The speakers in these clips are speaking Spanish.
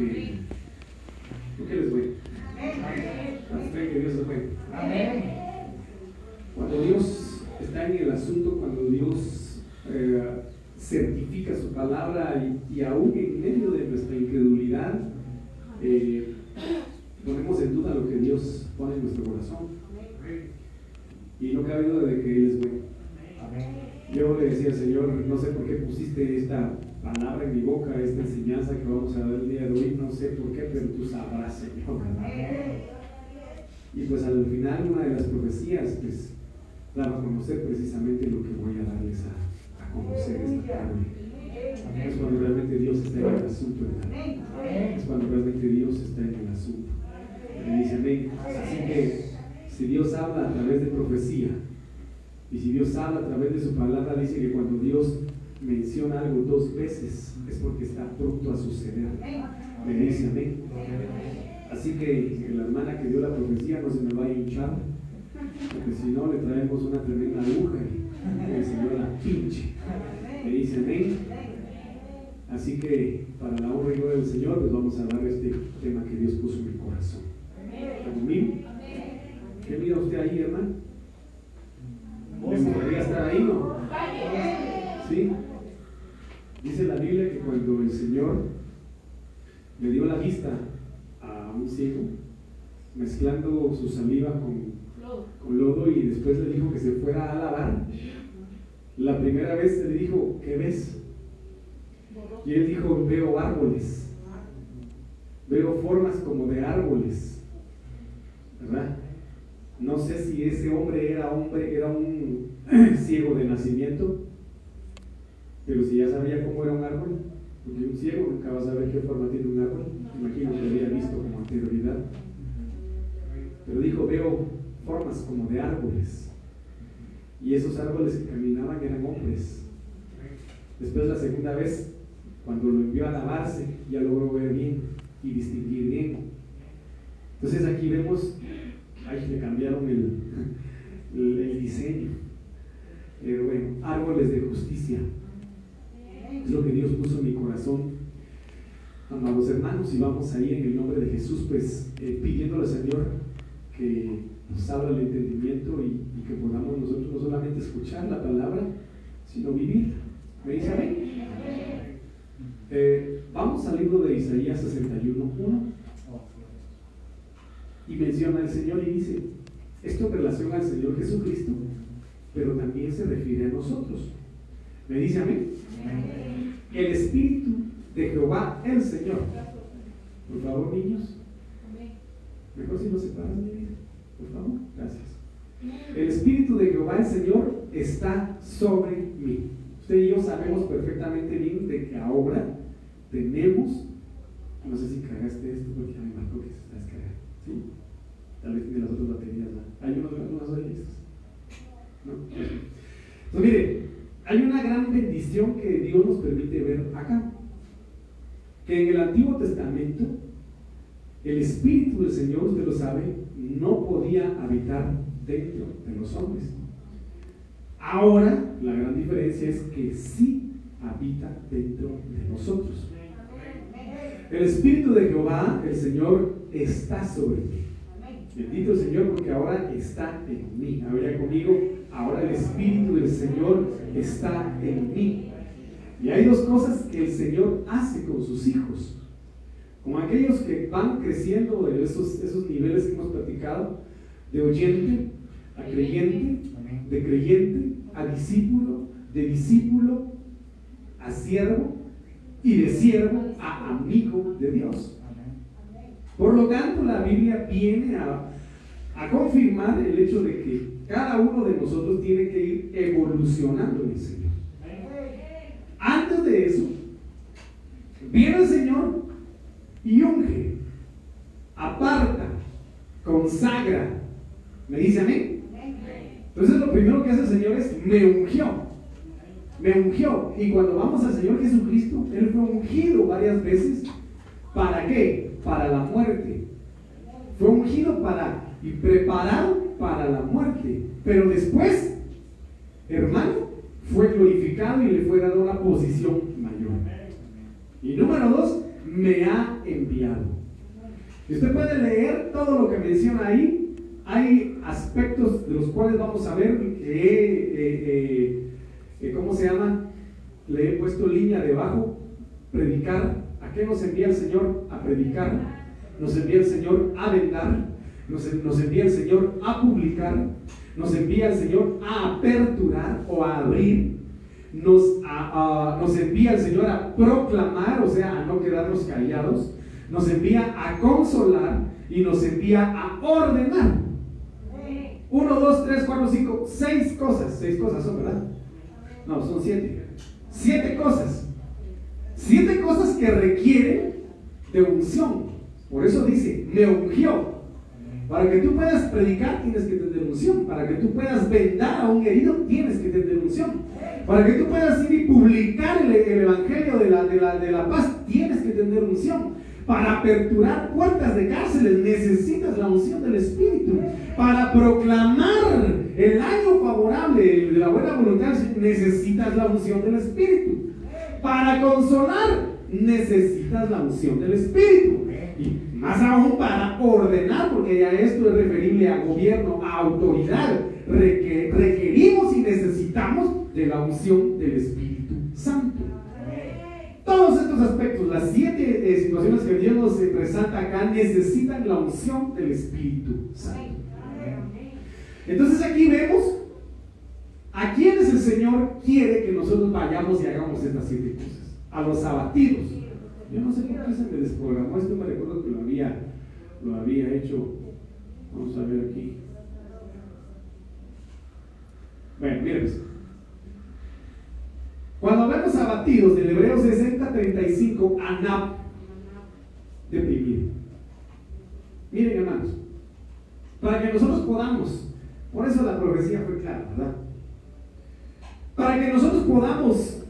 ¿Por qué les voy? que Dios bueno. Cuando Dios está en el asunto, cuando Dios eh, certifica su palabra y, aún en medio de nuestra incredulidad, eh, ponemos en duda lo que Dios pone en nuestro corazón. Y no cabe duda de que Él es bueno. Yo le decía, Señor, no sé por qué pusiste esta palabra en mi boca, esta enseñanza que vamos a ver el día de hoy, no sé por qué, pero tú sabrás, Señor. Y pues al final una de las profecías, pues, daba a conocer precisamente lo que voy a darles a, conocer esta tarde. Es cuando realmente Dios está en el asunto. Es cuando realmente Dios está en el asunto. Me dice amén. Así que si Dios habla a través de profecía, y si Dios habla a través de su palabra, dice que cuando Dios menciona algo dos veces es porque está pronto a suceder. Me dice amén. Así que la hermana que dio la profecía no se me va a hinchar, porque si no le traemos una tremenda aguja y el Señor la pinche. Me dice amén. Así que para la honra y gloria del Señor, les vamos a dar este tema que Dios puso en mi corazón. ¿Está conmigo? ¿Qué mira usted ahí, hermano? ¿Le gustaría estar ahí, no? ¿Sí? Dice la Biblia que cuando el Señor le dio la vista a un ciego, mezclando su saliva con, con lodo y después le dijo que se fuera a lavar, la primera vez le dijo, ¿qué ves? Y él dijo, veo árboles, veo formas como de árboles, ¿verdad? No sé si ese hombre era hombre, era un ciego de nacimiento, pero si ya sabía cómo era un árbol, porque un ciego nunca va a saber qué forma tiene un árbol, imagino que había visto como anterioridad. Pero dijo, veo formas como de árboles. Y esos árboles que caminaban eran hombres. Después la segunda vez, cuando lo envió a lavarse, ya logró ver bien y distinguir bien. Entonces aquí vemos, ahí le cambiaron el, el, diseño. Pero bueno, árboles de justicia. Es lo que Dios puso en mi corazón. Amados hermanos, y vamos ahí en el nombre de Jesús, pues eh, pidiéndole al Señor que nos abra el entendimiento y, que podamos nosotros no solamente escuchar la palabra, sino vivir. ¿Me dice amén? Eh, vamos al libro de Isaías 61.1 y menciona al Señor y dice, esto en relación al Señor Jesucristo, pero también se refiere a nosotros. ¿Me dice amén? El Espíritu de Jehová, el Señor. Por favor, niños. Mejor si nos separan, por favor. Gracias. El Espíritu de Jehová, el Señor, está sobre mí. Usted y yo sabemos perfectamente bien de que ahora tenemos, no sé si cargaste esto porque ya me marcó que se está descargando. ¿Sí? Tal vez tiene las otras baterías. ¿no? Hay unos, listos. ¿No? Entonces, mire, hay una gran bendición que Dios nos permite ver acá. Que en el Antiguo Testamento, el Espíritu del Señor, usted lo sabe, no podía habitar dentro de los hombres. Ahora, la gran diferencia es que sí habita dentro de nosotros. El Espíritu de Jehová, el Señor, está sobre mí. Bendito Señor porque ahora está en mí. Habría conmigo, ahora el Espíritu del Señor está en mí. Y hay dos cosas que el Señor hace con sus hijos. Con aquellos que van creciendo en esos, esos niveles que hemos platicado, de oyente a creyente, de creyente a discípulo, de discípulo a siervo y de siervo a amigo de Dios. Por lo tanto, la Biblia viene a, confirmar el hecho de que cada uno de nosotros tiene que ir evolucionando en el Señor. Antes de eso, viene el Señor y unge, aparta, consagra. ¿Me dice a mí? Entonces lo primero que hace el Señor es, me ungió. Me ungió. Y cuando vamos al Señor Jesucristo, Él fue ungido varias veces. ¿Para qué? Para la muerte. Fue ungido para y preparado para la muerte. Pero después, hermano, fue glorificado y le fue dado una posición mayor. Y número dos, me ha enviado. Usted puede leer todo lo que menciona ahí. Hay aspectos de los cuales vamos a ver que, eh, eh, ¿cómo se llama? Le he puesto línea debajo, predicar. ¿A qué nos envía el Señor? A predicar. Nos envía el Señor a vendar. Nos, envía el Señor a publicar. Nos envía el Señor a aperturar o a abrir nos, nos envía el Señor a proclamar, o sea, a no quedarnos callados, nos envía a consolar y nos envía a ordenar. Uno, dos, tres, cuatro, cinco, seis cosas. Seis cosas son, ¿verdad? No, son siete. Siete cosas. Siete cosas que requieren de unción. Por eso dice, me ungió. Para que tú puedas predicar tienes que tener unción. Para que tú puedas vendar a un herido tienes que tener unción. Para que tú puedas ir y publicar el, Evangelio de la, de, la, de la paz, tienes que tener unción. Para aperturar puertas de cárceles necesitas la unción del Espíritu. Para proclamar el año favorable de la buena voluntad necesitas la unción del Espíritu. Para consolar necesitas la unción del Espíritu. Y más aún para ordenar, porque ya esto es referible a gobierno, a autoridad. Requerimos y necesitamos de la unción del Espíritu Santo. Todos estos aspectos, las siete eh, situaciones que Dios nos resalta acá, necesitan la unción del Espíritu Santo. Entonces aquí vemos a quienes el Señor quiere que nosotros vayamos y hagamos estas siete cosas. A los abatidos. Yo no sé por qué se me desprogramó esto, me recuerdo que lo había, lo había hecho. Vamos a ver aquí. Bueno, miren. Cuando hablamos abatidos del Hebreo 60-35, anap, deprimido. Miren hermanos, para que nosotros podamos, por eso la profecía fue clara, ¿verdad? Para que nosotros podamos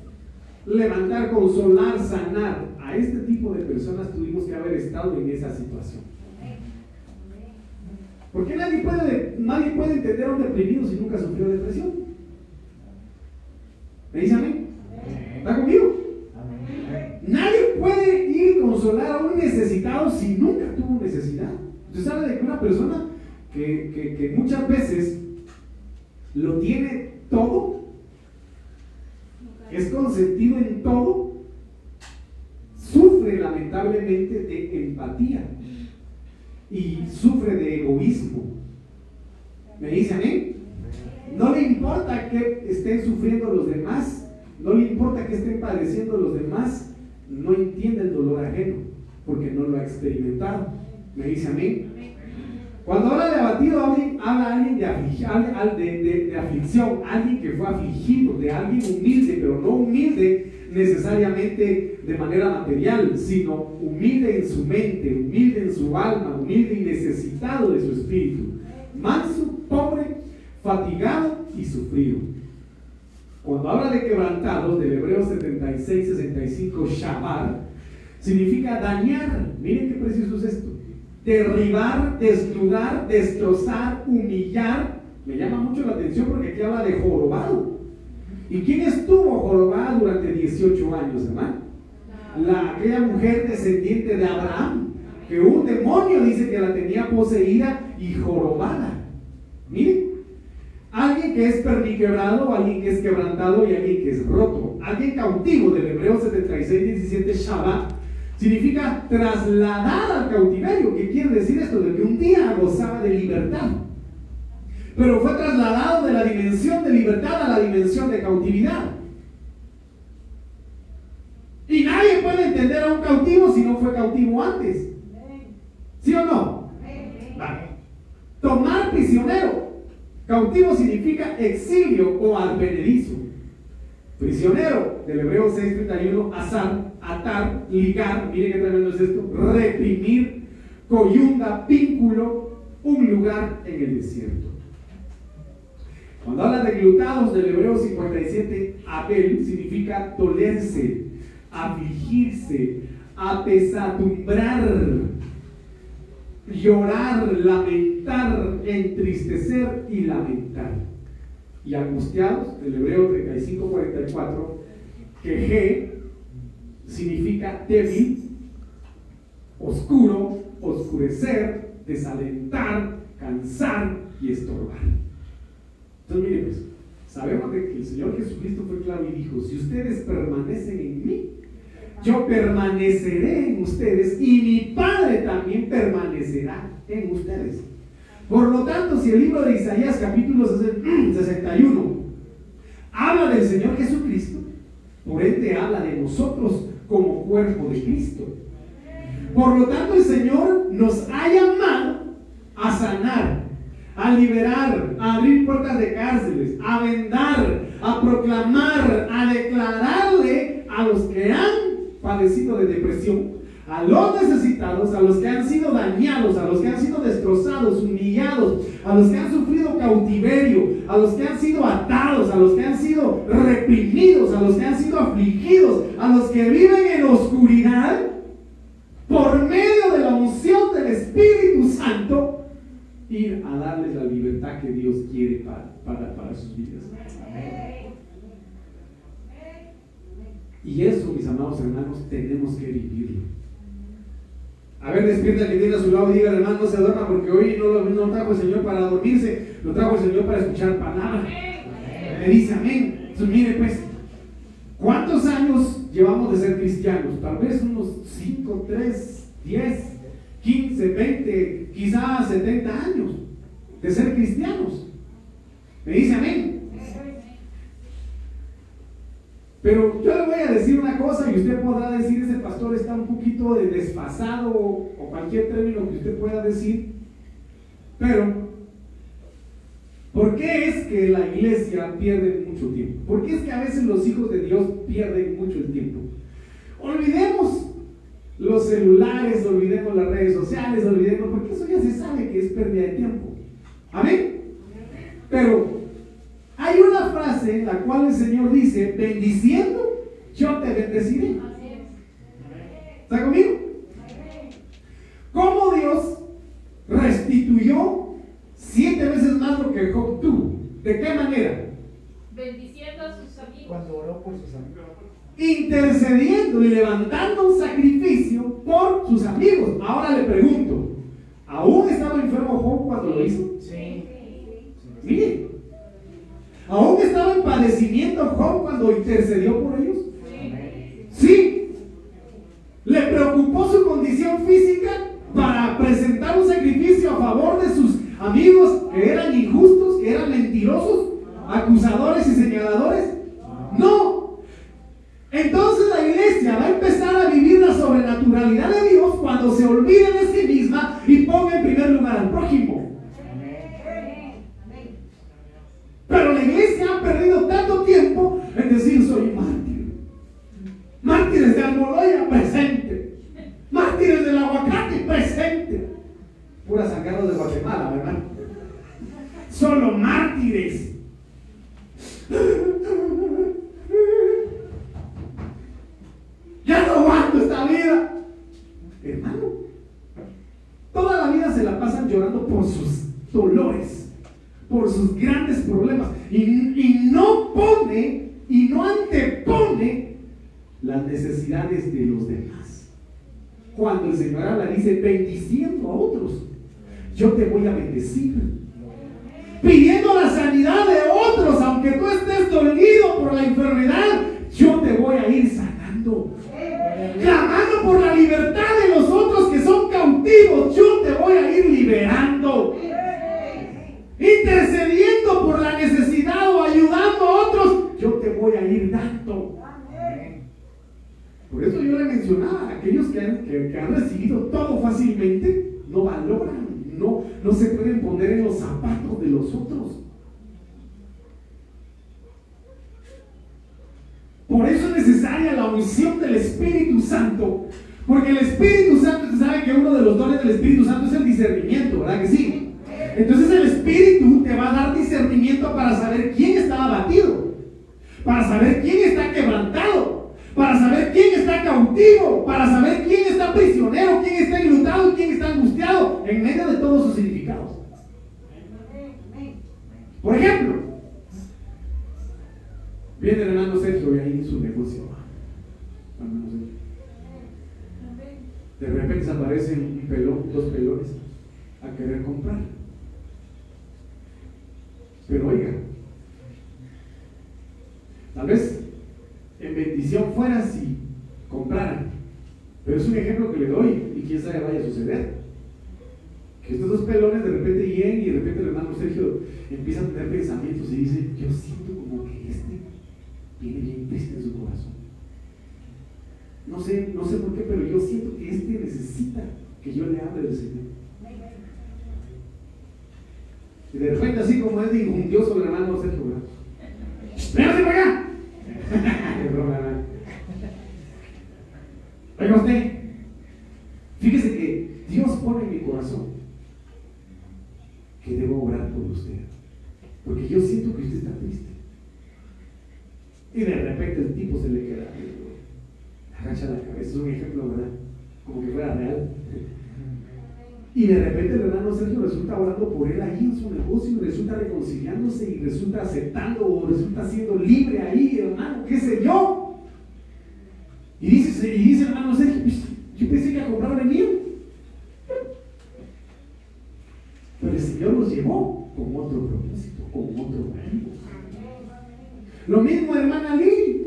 levantar, consolar, sanar a este tipo de personas, tuvimos que haber estado en esa situación. Porque nadie puede, nadie puede entender a un deprimido si nunca sufrió depresión. ¿Me dice a mí? ¿Está conmigo? Nadie puede ir a consolar a un necesitado si nunca tuvo necesidad. Usted sabe de que una persona que, muchas veces lo tiene todo, es consentido en todo, sufre lamentablemente de empatía y sufre de egoísmo. ¿Me dice a mí? No le importa que estén sufriendo los demás, no le importa que estén padeciendo los demás, no entiende el dolor ajeno, porque no lo ha experimentado. ¿Me dice a mí? Cuando habla de abatido, habla alguien de, de, aflicción, alguien que fue afligido, de alguien humilde, pero no humilde necesariamente de manera material, sino humilde en su mente, humilde en su alma, humilde y necesitado de su espíritu. Manso, pobre, fatigado y sufrido. Cuando habla de quebrantados, del hebreo 76, 65, shabar, significa dañar. Miren qué precioso es esto. Derribar, desnudar, destrozar, humillar. Me llama mucho la atención porque aquí habla de jorobado. ¿Y quién estuvo jorobada durante 18 años, hermano? La, aquella mujer descendiente de Abraham, que un demonio dice que la tenía poseída y jorobada. Miren, Alguien que es perniquebrado, alguien que es quebrantado y alguien que es roto. Alguien cautivo del Hebreo 76, 17, Shabbat, significa trasladar al cautiverio. ¿Qué quiere decir esto? De que un día gozaba de libertad. Pero fue trasladado de la dimensión de libertad a la dimensión de cautividad. Y nadie puede entender a un cautivo si no fue cautivo antes. ¿Sí o no? Tomar prisionero Cautivo significa exilio o advenedizo. Prisionero, del hebreo 631, azar, atar, ligar, mire qué tremendo es esto, reprimir, coyunda, vínculo, un lugar en el desierto. Cuando habla de glutados del hebreo 57, Abel significa dolerse, afligirse, apesadumbrar, llorar, lamentar, entristecer y lamentar. Y angustiados, del hebreo 35-44, que G significa débil, oscurecer, desalentar, cansar y estorbar. Entonces, mire, pues, sabemos que el Señor Jesucristo fue claro y dijo, si ustedes permanecen en mí, yo permaneceré en ustedes y mi Padre también permanecerá en ustedes. Por lo tanto, si el libro de Isaías capítulo 61 habla del Señor Jesucristo, por ende habla de nosotros como cuerpo de Cristo. Por lo tanto, el Señor nos ha llamado a sanar, a liberar, a abrir puertas de cárceles, a vendar, a proclamar, a declararle a los que han padecido de depresión, a los necesitados, a los que han sido dañados, a los que han sido destrozados, humillados, a los que han sufrido cautiverio, a los que han sido atados, a los que han sido reprimidos, a los que han sido afligidos, a los que viven en oscuridad, por medio de la unción del Espíritu Santo, ir a darles la libertad que Dios quiere para, para, sus vidas. Y eso, mis amados hermanos, tenemos que vivirlo. A ver, despierta que tiene a su lado y diga, hermano, no se duerma porque hoy no, lo, no trajo el Señor para dormirse, lo trajo el Señor para escuchar palabra. Me dice amén. Entonces, mire, pues, ¿cuántos años llevamos de ser cristianos? Tal vez unos 5, 3, 10, 15, 20, quizás 70 años de ser cristianos. Me dice amén. Pero yo le voy a decir una cosa y usted podrá decir, ese pastor está un poquito desfasado o cualquier término que usted pueda decir. Pero, ¿por qué es que la iglesia pierde mucho tiempo? ¿Por qué es que a veces los hijos de Dios pierden mucho el tiempo? Olvidemos los celulares, olvidemos las redes sociales, olvidemos, porque eso ya se sabe que es pérdida de tiempo. Amén. Pero frase en la cual el Señor dice, bendiciendo, yo te bendeciré. ¿Está conmigo? ¿Cómo Dios restituyó siete veces más lo que Job tuvo? ¿De qué manera? Bendiciendo a sus amigos. Cuando oró por sus amigos. Intercediendo y levantando un sacrificio por sus amigos. Ahora le pregunto, ¿aún estaba enfermo Job cuando lo hizo? Sí. Mire, ¿Aún estaba en padecimiento Job cuando intercedió por ellos? Sí. ¿Le preocupó su condición física para presentar un sacrificio a favor de sus amigos que eran injustos, que eran mentirosos, acusadores y señaladores? No. Entonces la iglesia va a empezar a vivir la sobrenaturalidad de Dios cuando se olvide de sí misma y ponga en primer lugar al prójimo. Pero la iglesia ha perdido tiempo en decir soy mártir. Mártires de Almoloya, presente. Mártires del aguacate, presente. Pura sangados de Guatemala, ¿verdad? Solo mártires. Ya no aguanto esta vida. Hermano, toda la vida se la pasan llorando por sus dolores por sus grandes problemas y, no pone y no antepone las de los demás. Cuando el Señor habla, dice, bendiciendo a otros, yo te voy a bendecir. Pidiendo la sanidad de otros, aunque tú estés dolido por la enfermedad, yo te voy a ir sanando. Clamando por la libertad de los otros que son cautivos, yo te voy a ir liberando intercediendo por la necesidad o ayudando a otros, yo te voy a ir dando. Por eso yo le mencionaba, aquellos que han, recibido todo fácilmente, no valoran, no, no se pueden poner en los zapatos de los otros. Por eso es necesaria la unción del Espíritu Santo. Porque el Espíritu Santo, sabe que uno de los dones del Espíritu Santo es el discernimiento, ¿verdad que sí? Entonces el Espíritu te va a dar discernimiento para saber quién está abatido, para saber quién está quebrantado, para saber quién está cautivo, para saber quién está prisionero, quién está enlutado y quién está angustiado, en medio de todos sus significados. Por ejemplo, viene el hermano Sergio y ahí su negocio. De repente se aparecen dos pelones a querer comprar. Pero oiga, tal vez en bendición fuera si compraran. Pero es un ejemplo que le doy y quién sabe vaya a suceder. Que estos dos pelones de repente lleguen y de repente el hermano Sergio empieza a tener pensamientos y dice, yo siento como que este viene bien triste en su corazón. No sé, no sé por qué, pero yo siento que este necesita que yo le hable del Señor. Y de repente así como es difundió sobre el hermano Sergio. ¡Véngase para acá! Oiga usted, fíjese que Dios pone en mi corazón que debo orar por usted. Porque yo siento que usted está triste. Y de repente el tipo se le queda, agacha la cabeza. Es un ejemplo, ¿verdad? Como que fuera real. Y de repente el hermano Sergio resulta orando por él ahí en su negocio resulta reconciliándose y resulta aceptando o resulta siendo libre ahí, hermano, qué sé yo. Y dice, y dice hermano Sergio, pues, yo pensé que a comprar venía. Pero el Señor los llevó con otro propósito, con otro motivo. Lo mismo, hermana Lili.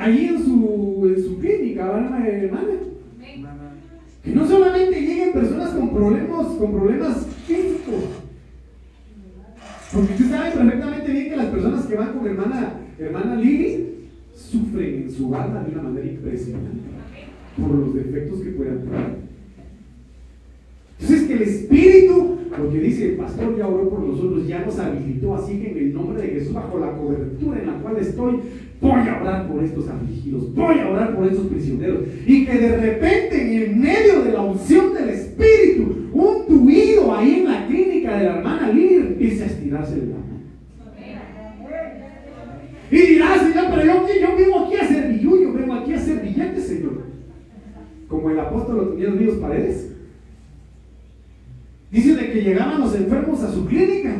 Allí en su, en su hermana? Que no solamente lleguen personas con problemas, con problemas físicos. Porque usted sabe perfectamente bien que las personas que van con hermana, hermana Lili sufren en su alma de una manera impresionante por los defectos que puedan tener. Entonces que el Espíritu, porque dice el pastor ya oró por nosotros, ya nos habilitó, así que en el nombre de Jesús, bajo la cobertura en la cual estoy, voy a orar por estos afligidos, voy a orar por estos prisioneros. Y que de repente en medio de la unción del Espíritu, un tuido ahí en la clínica de la hermana Lili empiece a estirarse el mano. Y dirá, Señor, pero yo, yo vivo aquí a hacer yo vengo aquí a hacer billetes, Señor. Como el apóstol lo tenía Dios Paredes. Dice de que llegaban los enfermos a su clínica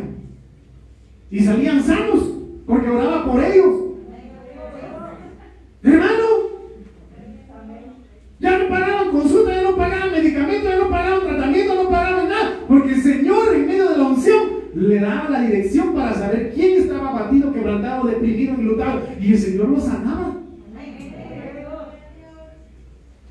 y salían sanos porque oraba por ellos. Hermano, ya no pagaban consulta, ya no pagaban medicamentos, ya no pagaban tratamiento, no pagaban nada, porque el Señor en medio de la unción le daba la dirección para saber quién estaba abatido, quebrantado, deprimido, enlutado, y el Señor lo sanaba.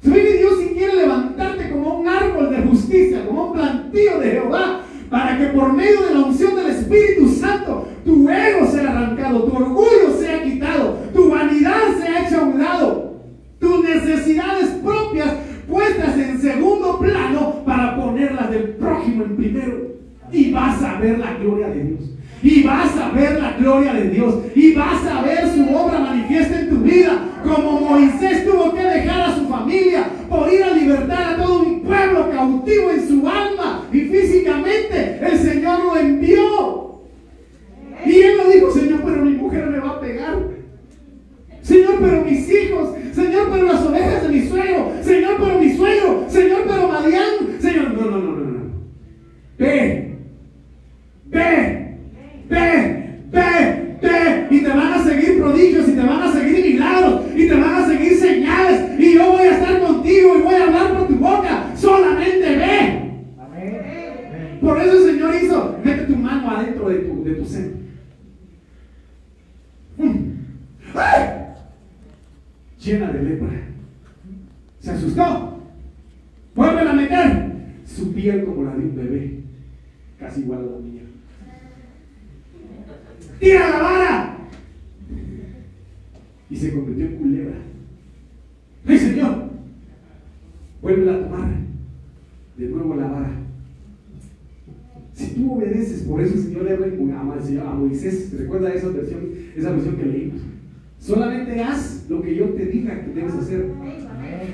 ¿Sabe que Dios si quiere levantarte como un árbol de justicia, como un plantío de Jehová, para que por medio de la unción del Espíritu Santo tu ego sea arrancado, tu orgullo sea quitado, tu vanidad sea hecha a un lado, tus necesidades propias puestas en segundo plano para ponerlas del prójimo en primero. Y vas a ver la gloria de Dios. Y vas a ver la gloria de Dios. Y vas a ver su obra manifiesta en tu vida. Como Moisés tuvo que dejar a su familia por ir a libertar a todo un pueblo cautivo en su alma y físicamente. El Señor lo envió. Y él lo dijo, Señor, pero mi mujer me va a pegar. Señor, pero mis hijos. Señor, pero las ovejas de mi suegro. Señor, pero mi suegro. Señor, pero Madián. Señor, no, no, no, no, no. Ve ve, ve, ve, ve. Y te van a seguir prodigios, y te van a seguir milagros, y te van a seguir señales. Y yo voy a estar contigo y voy a hablar por tu boca. Solamente ve. Por eso el Señor hizo, mete tu mano adentro de tu, de tu seno. Mm. Llena de lepra. Se asustó. Vuelve a meter. Su piel como la de un bebé. Casi igual a la mía tira la vara. Y se convirtió en culebra. ¡Ay, Señor! Vuelve a tomar de nuevo la vara. Si tú obedeces, por eso el Señor le habla a Moisés, recuerda esa versión, esa versión que leímos. Solamente haz lo que yo te diga que debes hacer.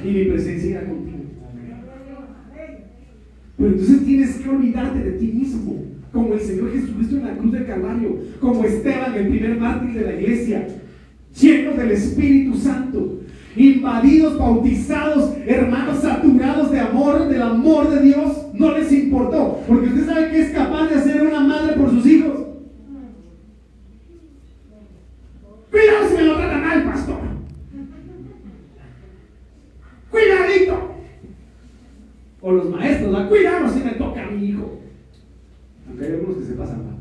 Y mi presencia irá contigo. Pero entonces tienes que olvidarte de ti mismo como el Señor Jesucristo en la cruz del Calvario, como Esteban, el primer mártir de la iglesia, llenos del Espíritu Santo, invadidos, bautizados, hermanos saturados de amor, del amor de Dios, no les importó, porque usted sabe que es capaz de hacer una madre por sus hijos. Cuidado si me lo trata mal, pastor. Cuidadito. O los maestros, cuidado si me toca a mi hijo. Aunque hay algunos que se pasan mal.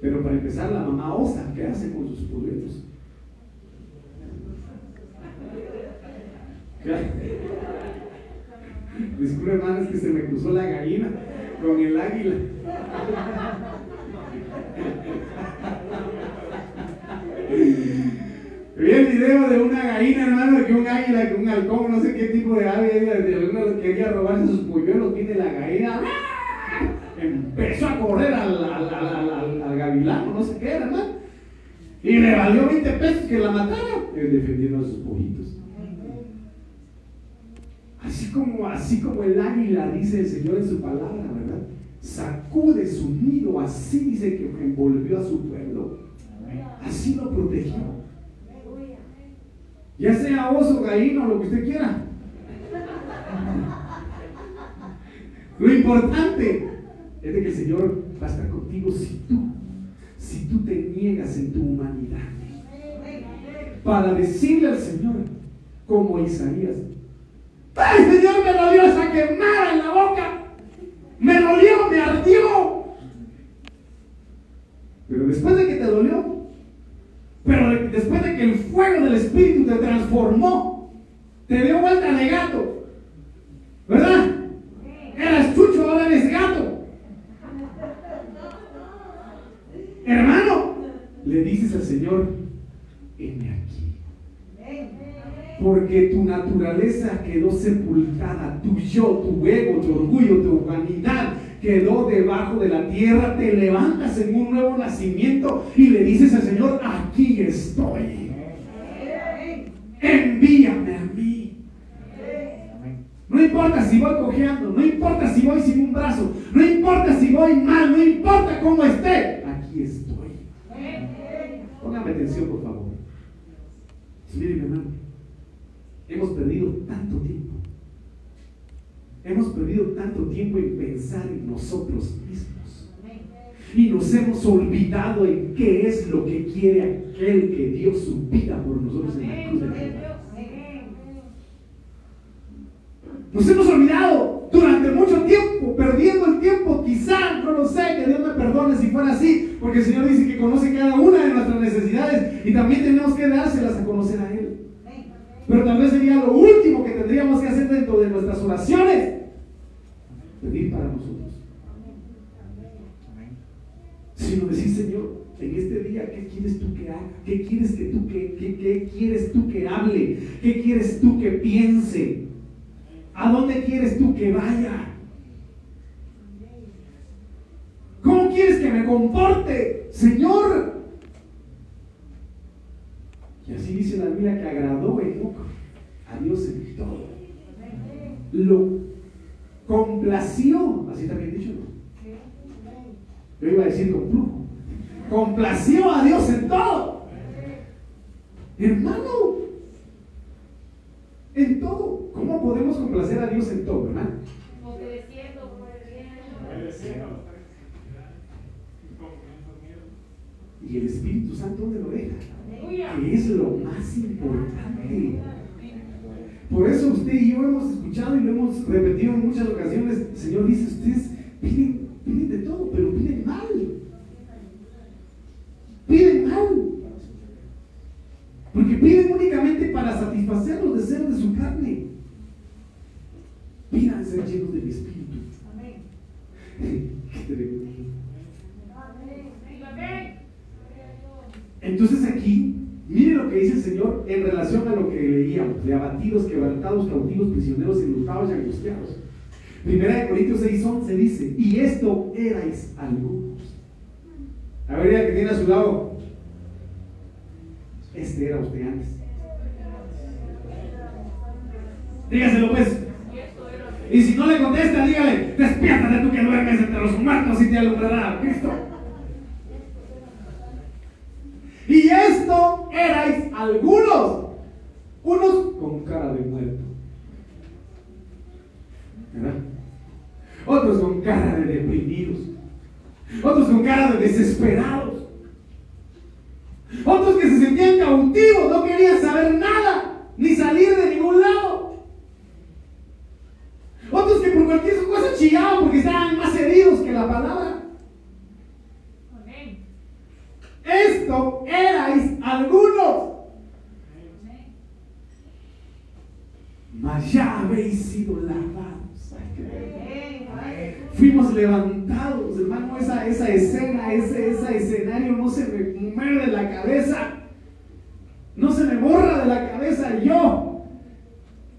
Pero para empezar, la mamá osa, ¿qué hace con sus polluelos? Disculpe, hermano, es que se me cruzó la gallina con el águila. Vi el video de una gallina, hermano, que un águila, que un halcón, no sé qué tipo de ave, de alguno quería robarse sus polluelos, tiene la gallina. Empezó a correr al, al, al, gavilán, no sé qué era. Y le valió 20 pesos que la matara, defendiendo a sus pollitos. Así como, así como el águila, dice el Señor en su palabra, ¿verdad? Sacude su nido, así dice que envolvió a su pueblo. Así lo protegió. Ya sea oso, gallino, lo que usted quiera. Lo importante es de que el Señor va a estar contigo si tú, si tú te niegas en tu humanidad. Para decirle al Señor, como Isaías, ¡Ay, Señor, me dolió esa quemada en la boca! ¡Me dolió, me ardió! Pero después de que te dolió, pero después de que el fuego del Espíritu te transformó, te dio vuelta de gato, ¿verdad? Eras chucho, ahora eres gato. Hermano, le dices al Señor, heme aquí porque tu naturaleza quedó sepultada, tu yo, tu ego, tu orgullo, tu humanidad quedó debajo de la tierra, te levantas en un nuevo nacimiento y le dices al Señor, aquí estoy. Envíame a mí. No importa si voy cojeando, no importa si voy sin un brazo, no importa si voy mal, no importa cómo esté, aquí estoy. Póngame atención, por favor. Mire, hermano. Hemos perdido tanto tiempo. Hemos perdido tanto tiempo en pensar en nosotros mismos. Y nos hemos olvidado en qué es lo que quiere aquel que dio su vida por nosotros en la cruz de Nos hemos olvidado durante mucho tiempo, perdiendo el tiempo, quizá, no lo sé, que Dios me perdone si fuera así, porque el Señor dice que conoce cada una de nuestras necesidades y también tenemos que dárselas a conocer a Él. Pero tal vez sería lo último que tendríamos que hacer dentro de nuestras oraciones. Pedir para nosotros. Sino decir, Señor, en este día, ¿qué quieres tú que haga? ¿Qué quieres que tú que, qué quieres tú que hable? ¿Qué quieres tú que piense? ¿A dónde quieres tú que vaya? ¿Cómo quieres que me comporte? Señor, y así dice la Biblia que agradó a Dios en todo. Lo complació, así también dicho, ¿no? Yo iba a decir con flujo. Complació a Dios en todo. Hermano, en todo. ¿Cómo podemos complacer a Dios en todo, hermano? Obedeciendo, Y el Espíritu Santo, ¿dónde lo deja? que es lo más importante. Por eso usted y yo hemos escuchado y lo hemos repetido en muchas ocasiones. El Señor dice, ustedes piden, piden de todo, pero piden mal. Piden mal. Porque piden únicamente para satisfacer los deseos de su carne. Pidan ser llenos de mi espíritu. Amén. Entonces aquí Mire lo que dice el Señor en relación a lo que leíamos, de abatidos, quebrantados, cautivos, prisioneros, enlutados y angustiados. Primera de Corintios 6, 11 dice, y esto erais algunos. A ver, ya que tiene a su lado, este era usted antes. Dígaselo pues. Y si no le contesta, dígale, despiértate tú que duermes entre los muertos y te alumbrará Cristo. Y esto erais algunos, unos con cara de muerto, ¿verdad? Otros con cara de deprimidos, otros con cara de desesperados, otros que se sentían cautivos, no querían saber nada, ni salir de ningún lado. chillaban porque estaban más heridos que la palabra. Amén. Esto erais algunos. Mas ya habéis sido lavados. Fuimos levantados, hermano, esa, esa escena, ese, ese escenario no se me mueve de la cabeza. No se me borra de la cabeza. Yo,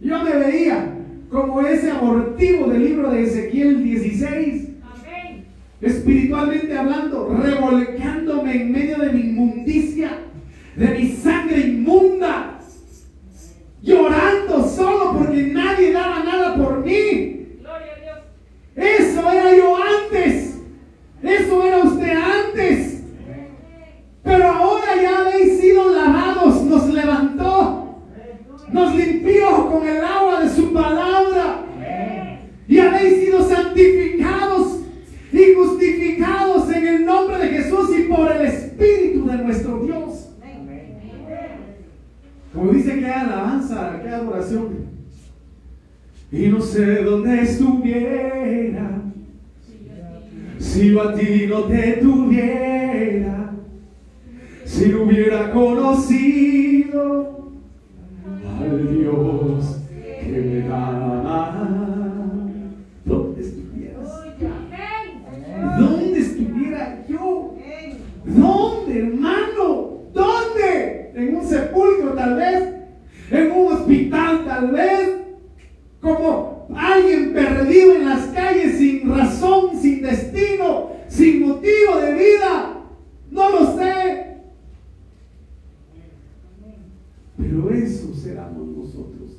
yo me veía como ese abortivo del libro de Ezequiel 16 Amén. espiritualmente hablando, revolcándome en medio perdido en las calles sin razón, sin destino, sin motivo de vida. No lo sé. Pero eso seremos nosotros.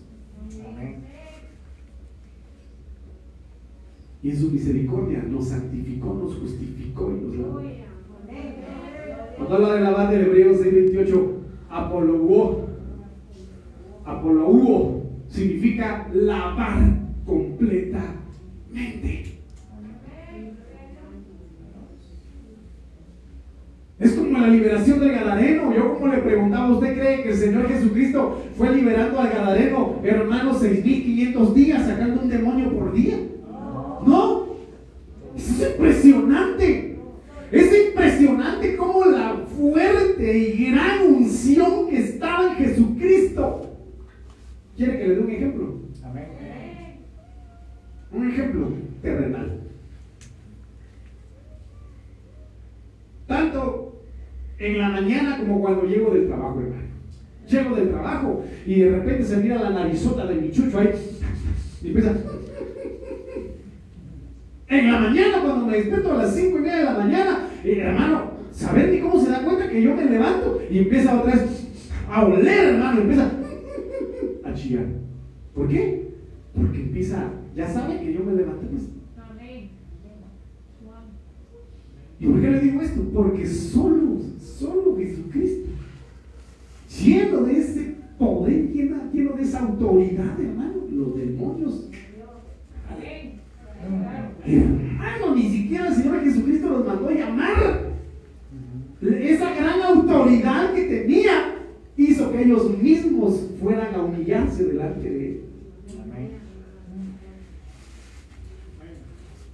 Y en su misericordia nos santificó, nos justificó y nos lavó. Cuando habla de lavar del Hebreos 6:28, apoluó, apoluó significa lavar completamente. Es como la liberación del Gadareno. Yo como le preguntaba, ¿usted cree que el Señor Jesucristo fue liberando al Gadareno, hermanos, 6.500 días sacando un demonio por día? No. Eso es impresionante. Es impresionante cómo la fuerte y gran unción que estaba en Jesucristo. ¿Quiere que le dé un ejemplo? Un ejemplo terrenal. Tanto en la mañana como cuando llego del trabajo, hermano. Llego del trabajo y de repente se mira la narizota de mi chucho ahí y empieza. En la mañana, cuando me despierto a las 5 y media de la mañana, y hermano, ¿saber ni cómo se da cuenta que yo me levanto y empieza otra vez a oler, hermano? Empieza a chillar. ¿Por qué? Porque empieza, ya sabe que yo me levanté, pues. Amén. ¿Y por qué le digo esto? Porque solo, solo Jesucristo, lleno de ese poder, lleno, lleno de esa autoridad, hermano, los demonios Amén. Hermano, ni siquiera el Señor Jesucristo los mandó a llamar. Esa gran autoridad que tenía hizo que ellos mismos fueran a humillarse delante de Él.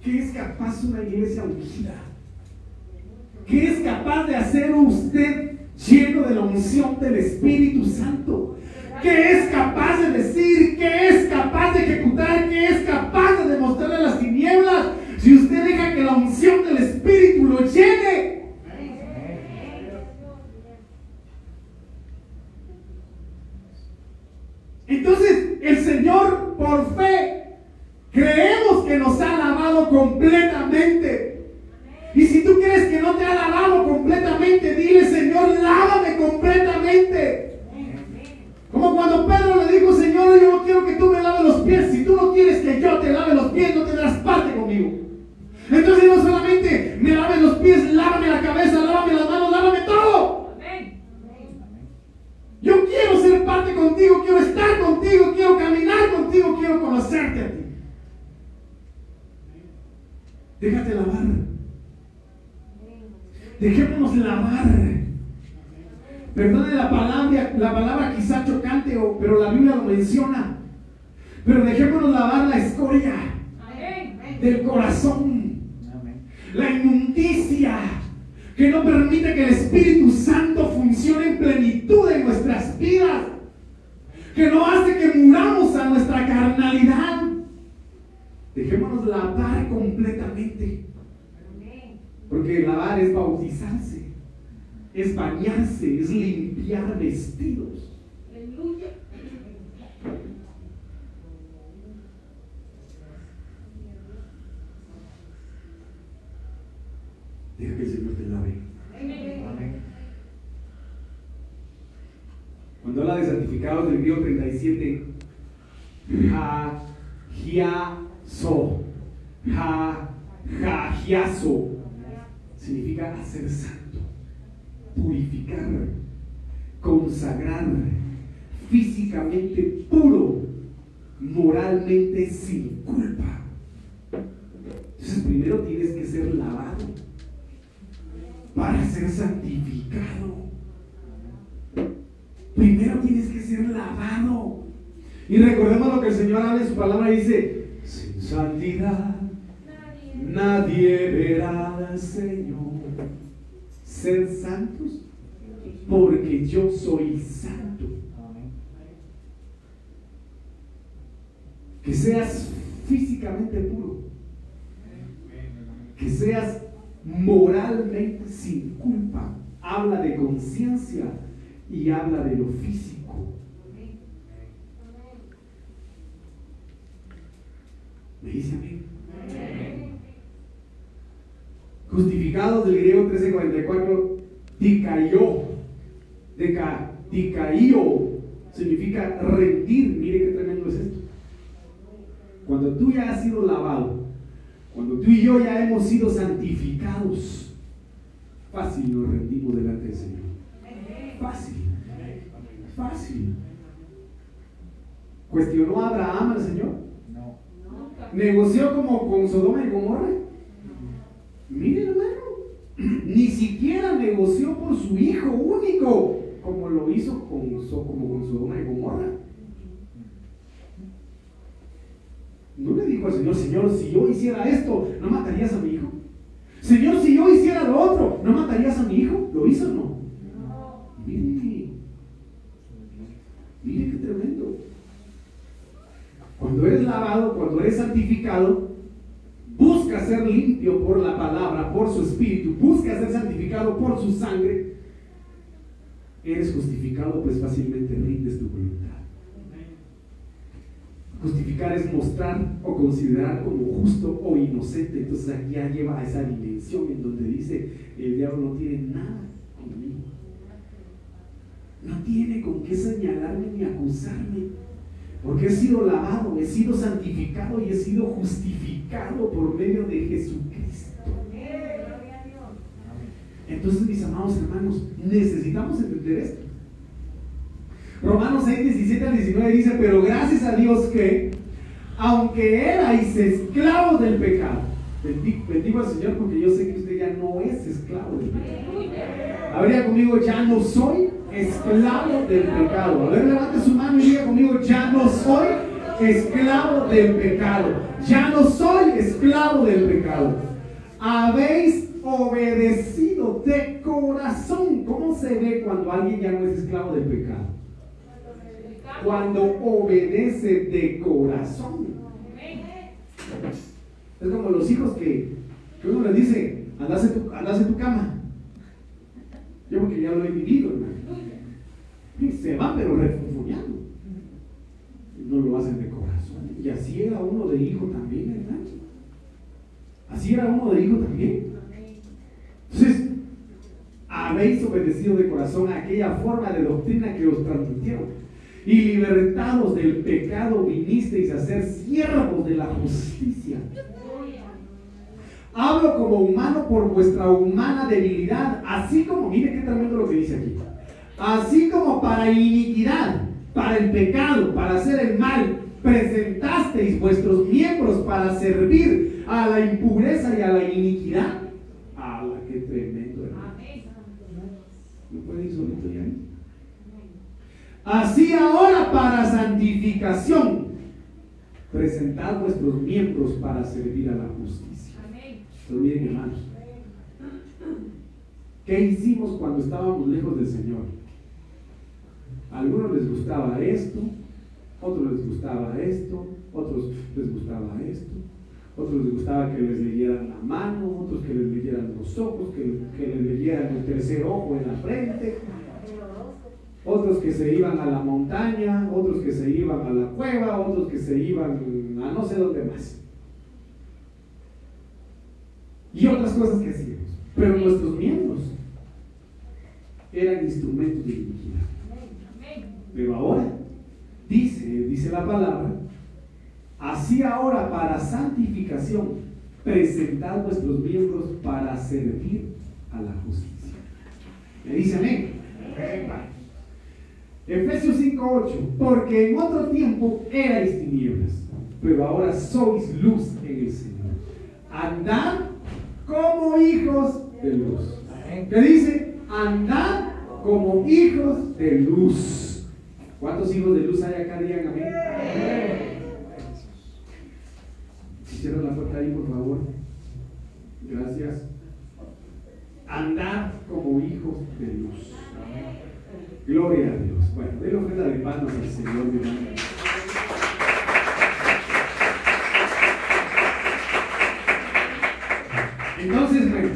¿Qué es capaz una iglesia ungida? ¿Qué es capaz de hacer usted lleno de la unción del Espíritu Santo? ¿Qué es capaz de decir? ¿Qué es capaz de ejecutar? ¿Qué es capaz de demostrarle a las tinieblas? Si usted deja que la unción del Espíritu lo llene. Entonces, el Señor, por fe, creemos que nos ha lavado completamente. Y si tú crees que no te ha lavado completamente, dile, Señor, lávame completamente. Como cuando Pedro le dijo, Señor, yo no quiero que tú me laves los pies. Si tú no quieres que yo te lave los pies, no tendrás parte conmigo. Entonces no solamente me laves los pies, lávame la cabeza, lávame las manos, lávame todo. Amén. Yo quiero ser parte contigo, quiero estar contigo, quiero caminar contigo, quiero conocerte a ti. Déjate lavar. Dejémonos lavar. Perdone la palabra, la palabra quizá chocante, o- pero la Biblia lo menciona. Pero dejémonos lavar la escoria. Amén. del corazón. La inmundicia que no permite que el Espíritu Santo funcione en plenitud en nuestras vidas. Que no hace que muramos a nuestra carnalidad. Dejémonos lavar completamente. Porque lavar es bautizarse, es bañarse, es limpiar vestidos. Aleluya. Deja que el Señor te lave. Cuando habla de santificados del griego 37, ha, gia, so, ha, ja, significa hacer santo, purificar, consagrar, físicamente puro, moralmente sin culpa. Entonces primero tienes que ser lavado para ser santificado. Primero tienes que ser lavado. Y recordemos lo que el Señor habla en su palabra, dice, sin santidad nadie verá al Señor. Ser santos porque yo soy santo. Que seas físicamente puro. Que seas moralmente sin culpa. Habla de conciencia y habla de lo físico. ¿Me dice amén? Justificados del griego 1344, ticayó, ticaío, significa rendir. Mire qué tremendo es esto. Cuando tú ya has sido lavado, cuando tú y yo ya hemos sido santificados, fácil nos rendimos delante del Señor. Fácil. Fácil. ¿Cuestionó a Abraham al Señor? No. ¿Negoció como con Sodoma y Gomorra? Miren, hermano. Ni siquiera negoció por su hijo único, como lo hizo con, como con Sodoma y Gomorra. No le dijo Señor, Señor, si yo hiciera esto, ¿no matarías a mi hijo? Señor, si yo hiciera lo otro, ¿no matarías a mi hijo? ¿Lo hizo o no? Mire, mire qué tremendo. Cuando eres lavado, cuando eres santificado, busca ser limpio por la palabra, por su espíritu, busca ser santificado por su sangre, eres justificado, pues fácilmente rindes tu voluntad. Justificar es mostrar o considerar como justo o inocente. Entonces aquí ya lleva a esa dimensión en donde dice, el diablo no tiene nada conmigo. No tiene con qué señalarme ni acusarme. Porque he sido lavado, he sido santificado y he sido justificado por medio de Jesucristo. Entonces, mis amados hermanos, necesitamos entender esto. Romanos 6, 17 al 19 dice, pero gracias a Dios que, aunque erais esclavos del pecado, bendigo, al Señor porque yo sé que usted ya no es esclavo del pecado. Habría conmigo, ya no soy esclavo del pecado. A ver, levante su mano y diga conmigo, ya no soy esclavo del pecado. Ya no soy esclavo del pecado. Habéis obedecido de corazón. ¿Cómo se ve cuando alguien ya no es esclavo del pecado? Cuando obedece de corazón. Es como los hijos que, uno les dice, andas en, tu, en tu cama. Yo porque ya lo he vivido, hermano. Se va, pero refunfuñando. No lo hacen de corazón. Y así era uno de hijo también, hermano. Así era uno de hijo también. Entonces, habéis obedecido de corazón a aquella forma de doctrina que os transmitieron y libertados del pecado vinisteis a ser siervos de la justicia. Hablo como humano por vuestra humana debilidad, así como, mire qué tremendo lo que dice aquí, así como para iniquidad, para el pecado, para hacer el mal, presentasteis vuestros miembros para servir a la impureza y a la iniquidad. A la que tremendo, hermano. ¿No puede ir solito ya? Así ahora para santificación. presentad vuestros miembros para servir a la justicia. Amén. Entonces, miren, hermanos, ¿qué hicimos cuando estábamos lejos del Señor? A algunos les gustaba esto, otros les gustaba esto, otros les gustaba esto, otros les gustaba que les leyeran la mano, otros que les leyeran los ojos, que, que les leyeran el tercer ojo en la frente, otros que se iban a la montaña, otros que se iban a la cueva, otros que se iban a no sé dónde más. Y otras cosas que hacíamos. Pero nuestros miembros eran instrumentos de iniquidad. Pero ahora, dice, dice la palabra, así ahora para santificación, presentad vuestros miembros para servir a la justicia. Me dice amén. Efesios 5:8, porque en otro tiempo erais tinieblas, pero ahora sois luz en el Señor. Andad como hijos de luz. ¿Qué dice? Andad como hijos de luz. ¿Cuántos hijos de luz hay acá? Digan amén. Si cierran la puerta ahí, por favor. Gracias. Andad como hijos de luz. Gloria a Dios. Bueno, denle ofrenda de manos al Señor, mi hermano. Entonces, bueno,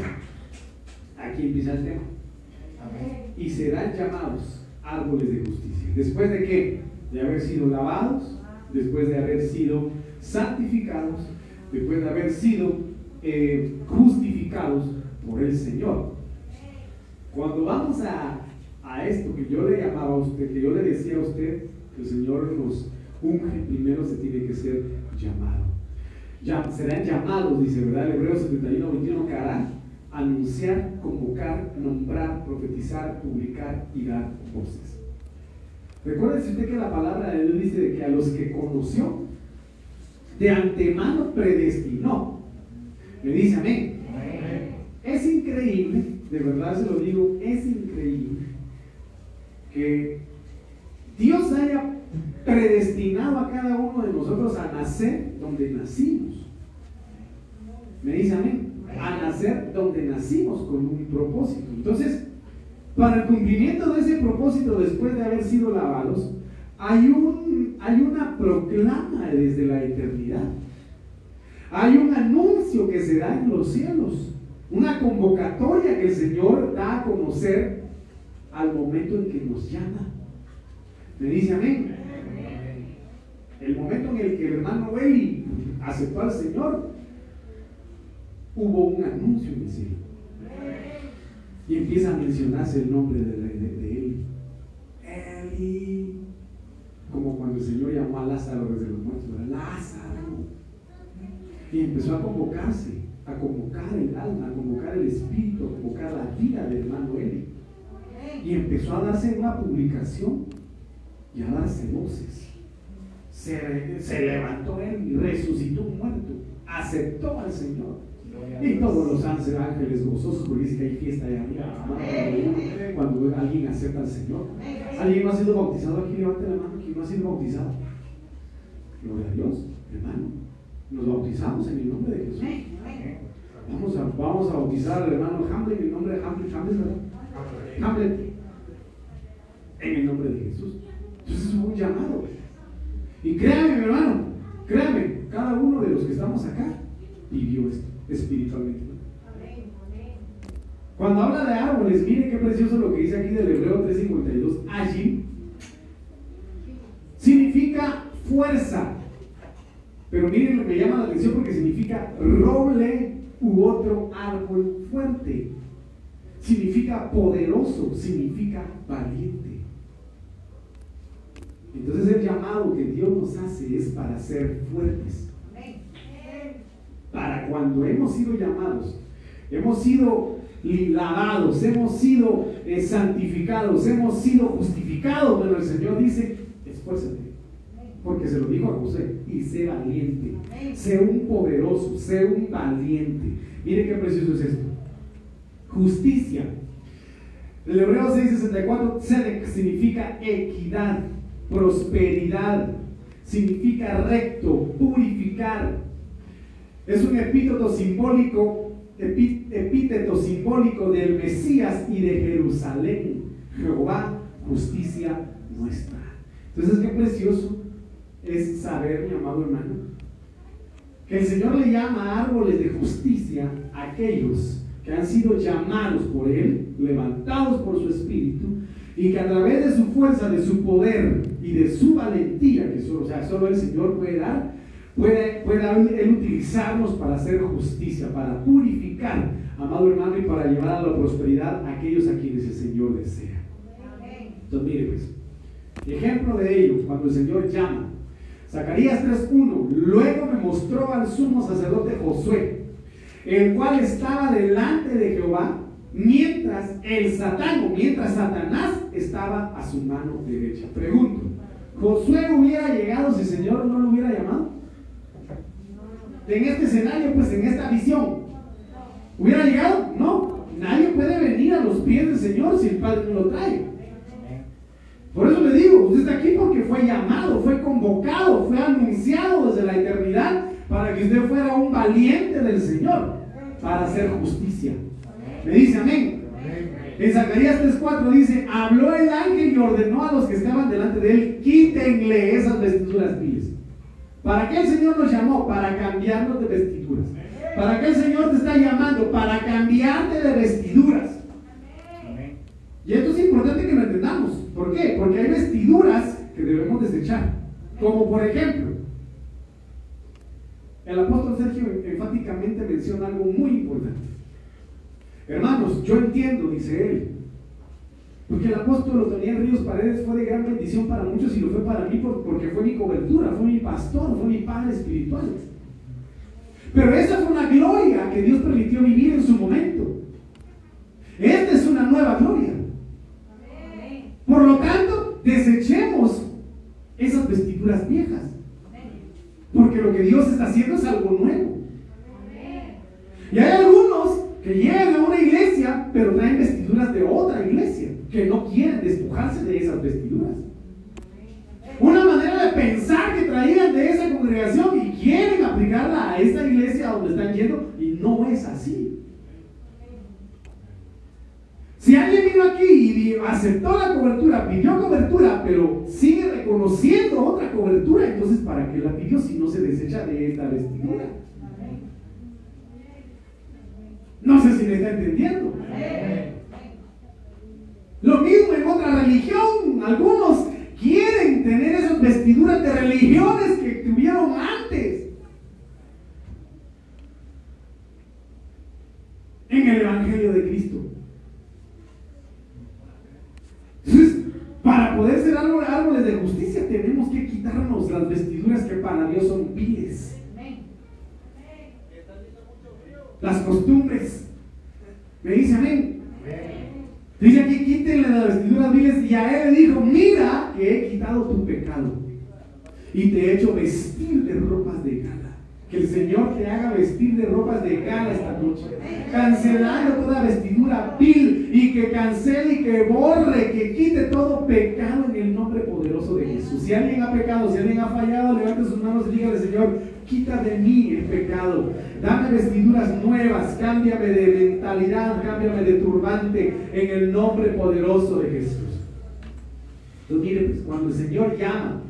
aquí empieza el tema. Y serán llamados árboles de justicia. ¿Después de qué? De haber sido lavados, después de haber sido santificados, después de haber sido eh, justificados por el Señor. Cuando vamos a, a esto que yo le llamaba a usted, que yo le decía a usted, que el Señor nos unge, primero se tiene que ser llamado. Ya, serán llamados, dice, ¿verdad? El Hebreo 71, 21, que harán anunciar, convocar, nombrar, profetizar, publicar y dar voces. Recuérdese usted que la palabra de Dios dice de que a los que conoció, de antemano predestinó. Me dice amén. Es increíble, de verdad se lo digo, es increíble que Dios haya predestinado a cada uno de nosotros a nacer donde nacimos. Me dice amén. A nacer donde nacimos con un propósito. Entonces, para el cumplimiento de ese propósito, después de haber sido lavados, hay, un, hay una proclama desde la eternidad. Hay un anuncio que se da en los cielos. Una convocatoria que el Señor da a conocer al momento en que nos llama. Me dice amén. El momento en el que el hermano Eli aceptó al Señor, hubo un anuncio en el cielo. Y empieza a mencionarse el nombre de, de, de Eli. Eli. Como cuando el Señor llamó a Lázaro desde los muertos. Lázaro. Y empezó a convocarse, a convocar el alma, a convocar el espíritu, a convocar la vida del hermano Eli. Y empezó a darse una publicación y a darse voces. Se, se levantó él y resucitó un muerto. Aceptó al Señor. Y todos los ángeles gozosos, porque dice que hay fiesta allá arriba. Cuando, cuando alguien acepta al Señor. ¿Alguien no ha sido bautizado aquí? Levante la mano. ¿Quién no ha sido bautizado? Gloria a Dios, hermano. Nos bautizamos en el nombre de Jesús. Vamos a, vamos a bautizar al hermano Hamlet en el nombre de Hamlet. Hamlet, ¿verdad? Hamlet. En el nombre de Jesús. Entonces es un llamado. Y créame, mi hermano, créame, cada uno de los que estamos acá vivió esto espiritualmente. Cuando habla de árboles, mire qué precioso lo que dice aquí del Hebreo 352. Allí significa fuerza. Pero miren lo que llama la atención porque significa roble u otro árbol fuerte. Significa poderoso, significa valiente. Entonces el llamado que Dios nos hace es para ser fuertes. Para cuando hemos sido llamados, hemos sido lavados, hemos sido eh, santificados, hemos sido justificados, pero el Señor dice, esfuérzate. Porque se lo dijo a José, y sé valiente, sé un poderoso, sé un valiente. Mire qué precioso es esto. Justicia. El Hebreo 6:64, tzedek significa equidad prosperidad, significa recto, purificar. Es un epíteto simbólico, epíteto simbólico del Mesías y de Jerusalén. Jehová, justicia nuestra. Entonces, qué precioso es saber, mi amado hermano, que el Señor le llama árboles de justicia a aquellos que han sido llamados por Él, levantados por su Espíritu, y que a través de su fuerza, de su poder y de su valentía, que solo, el Señor puede dar, puede, puede Él utilizarnos para hacer justicia, para purificar, amado hermano, y para llevar a la prosperidad a aquellos a quienes el Señor desea. Entonces, mire pues, ejemplo de ello, cuando el Señor llama, Zacarías 3.1, luego me mostró al sumo sacerdote Josué, el cual estaba delante de Jehová, mientras el Satán o mientras Satanás estaba a su mano derecha. Pregunto, ¿Josué hubiera llegado si el Señor no lo hubiera llamado? En este escenario, pues en esta visión, ¿hubiera llegado? No, nadie puede venir a los pies del Señor si el Padre no lo trae. Por eso le digo, usted está aquí porque fue llamado, fue convocado, fue anunciado desde la eternidad para que usted fuera un valiente del Señor para hacer justicia. Me dice amén. En Zacarías 3:4 dice, habló el ángel y ordenó a los que estaban delante de él, quítenle esas vestiduras viles. ¿Para qué el Señor nos llamó? Para cambiarnos de vestiduras. ¿Para qué el Señor te está llamando? Para cambiarte de vestiduras. Y esto es importante que lo entendamos. ¿Por qué? Porque hay vestiduras que debemos desechar. Como por ejemplo, el apóstol Sergio enfáticamente menciona algo muy importante. Hermanos, yo entiendo, dice él, porque el apóstol Otoniel Ríos Paredes fue de gran bendición para muchos y lo fue para mí porque fue mi cobertura, fue mi pastor, fue mi padre espiritual. Pero esa fue una gloria que Dios permitió vivir en su momento. Esta es una nueva gloria. Por lo tanto, desechemos esas vestiduras viejas. Porque lo que Dios está haciendo es algo nuevo. Y hay algunos que llegan pero traen vestiduras de otra iglesia, que no quieren despojarse de esas vestiduras. Una manera de pensar que traían de esa congregación y quieren aplicarla a esta iglesia donde están yendo, y no es así. Si alguien vino aquí y aceptó la cobertura, pidió cobertura, pero sigue reconociendo otra cobertura, entonces ¿para qué la pidió si no se desecha de esta vestidura? No sé si me está entendiendo. Lo mismo en otra religión. Algunos quieren tener esas vestiduras de religiones que tuvieron antes. En el Evangelio de Cristo. Para poder ser árboles de justicia tenemos que quitarnos las vestiduras que para Dios son viles. Las costumbres. ¿Me dice amén? Dice aquí, quítenle las vestiduras viles y a él dijo, mira que he quitado tu pecado y te he hecho vestir de ropas de. Que el Señor te haga vestir de ropas de gala esta noche. Cancelando toda vestidura vil y que cancele y que borre, que quite todo pecado en el nombre poderoso de Jesús. Si alguien ha pecado, si alguien ha fallado, levante sus manos y dígale, Señor, quita de mí el pecado. Dame vestiduras nuevas, cámbiame de mentalidad, cámbiame de turbante en el nombre poderoso de Jesús. Entonces, mire, pues, cuando el Señor llama,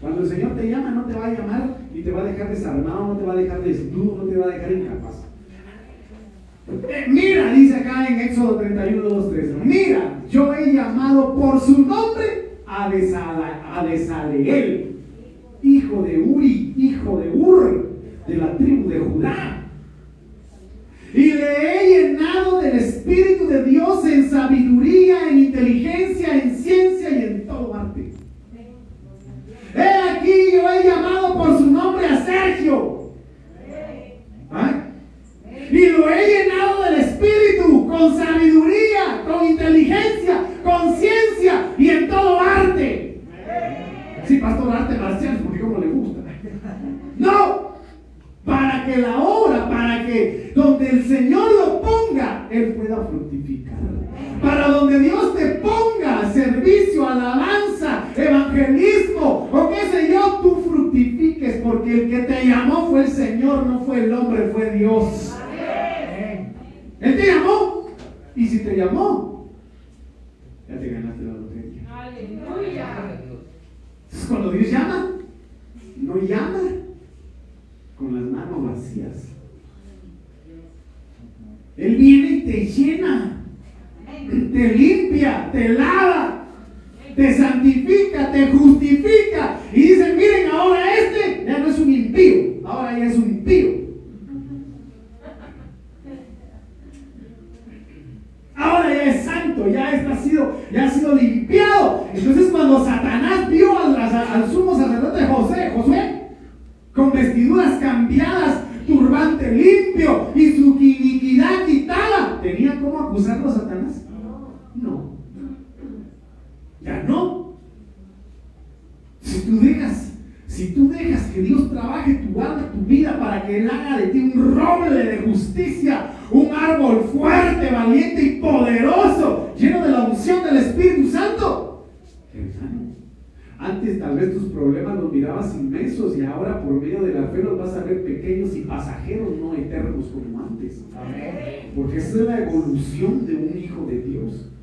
cuando el Señor te llama, no te va a llamar te va a dejar desarmado, no te va a dejar desnudo, no te va a dejar incapaz. Eh, mira, dice acá en Éxodo 31, 2, 3. Mira, yo he llamado por su nombre a, a Desaleel, hijo de Uri, hijo de Ur, de la tribu de Judá. Y le he llenado del Espíritu de Dios en sabiduría, en inteligencia, en ciencia y en ¿Ah? Y lo he llenado del Espíritu, con sabiduría, con inteligencia, con ciencia y en todo arte. Sí, pastor, arte marcial, porque como le gusta. No, para que la obra, para que donde el Señor lo ponga, Él pueda fructificar. Para donde Dios te ponga servicio, alabanza, evangelismo o qué sé yo, porque el que te llamó fue el Señor, no fue el hombre, fue Dios. Él te llamó. Y si te llamó, ya te ganaste la lotería. Aleluya. Entonces, cuando Dios llama, no llama con las manos vacías. Él viene y te llena, te limpia, te lava, te santifica, te justifica. Y dicen, miren, ahora este ya no es un impío, ahora ya es un impío. Ahora ya es santo, ya, está sido, ya ha sido limpiado. Entonces cuando Satanás vio al, al sumo sacerdote José, Josué, con vestiduras cambiadas, turbante limpio y su iniquidad quitada, ¿tenía cómo acusarlo a Satanás? No. Ya no. Si tú dejas, si tú dejas que Dios trabaje tu alma, tu vida, para que Él haga de ti un roble de justicia, un árbol fuerte, valiente y poderoso, lleno de la unción del Espíritu Santo, antes tal vez tus problemas los mirabas inmensos y ahora por medio de la fe los vas a ver pequeños y pasajeros, no eternos como antes. Porque esa es la evolución de un hijo de Dios.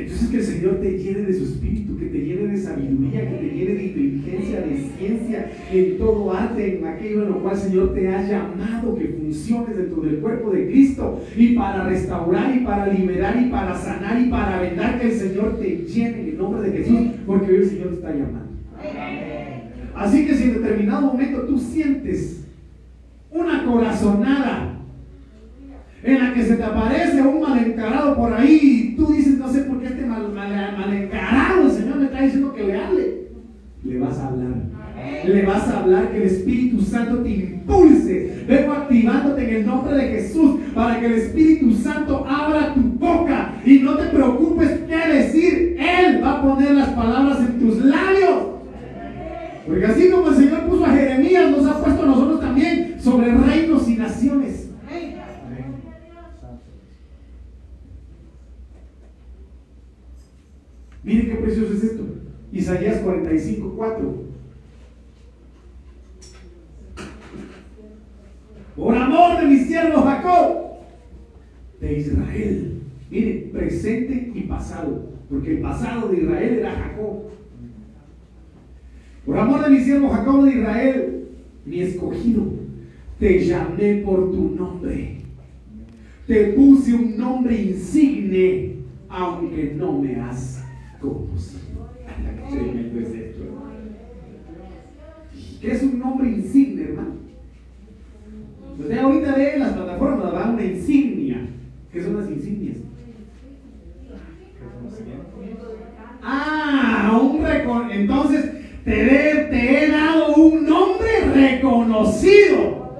Entonces que el Señor te llene de su espíritu, que te llene de sabiduría, que te llene de inteligencia, de ciencia, en todo arte, en aquello en lo cual el Señor te ha llamado, que funcione dentro del cuerpo de Cristo, y para restaurar, y para liberar, y para sanar, y para vendar, que el Señor te llene en el nombre de Jesús, porque hoy el Señor te está llamando. Así que si en determinado momento tú sientes una corazonada, en la que se te aparece un mal encarado por ahí y tú dices, este mal, mal, encarado, el Señor me está diciendo que le hable. Le vas a hablar. Le vas a hablar que el Espíritu Santo te impulse. Vengo activándote en el nombre de Jesús para que el Espíritu Santo abra tu boca y no te preocupes qué decir. Él va a poner las palabras en tus labios. Porque así como el Señor puso a Jeremías, nos ha puesto a nosotros también sobre reinos y naciones. Miren qué precioso es esto. Isaías 45, 4. Por amor de mi siervo Jacob, de Israel. Miren, presente y pasado. Porque el pasado de Israel era Jacob. Por amor de mi siervo Jacob de Israel, mi escogido, te llamé por tu nombre. Te puse un nombre insigne, aunque no me has ¿Qué es un nombre insigne, hermano? Usted ahorita ve las plataformas, va una insignia. ¿Qué son las insignias? Ah, un entonces te, te he dado un nombre reconocido.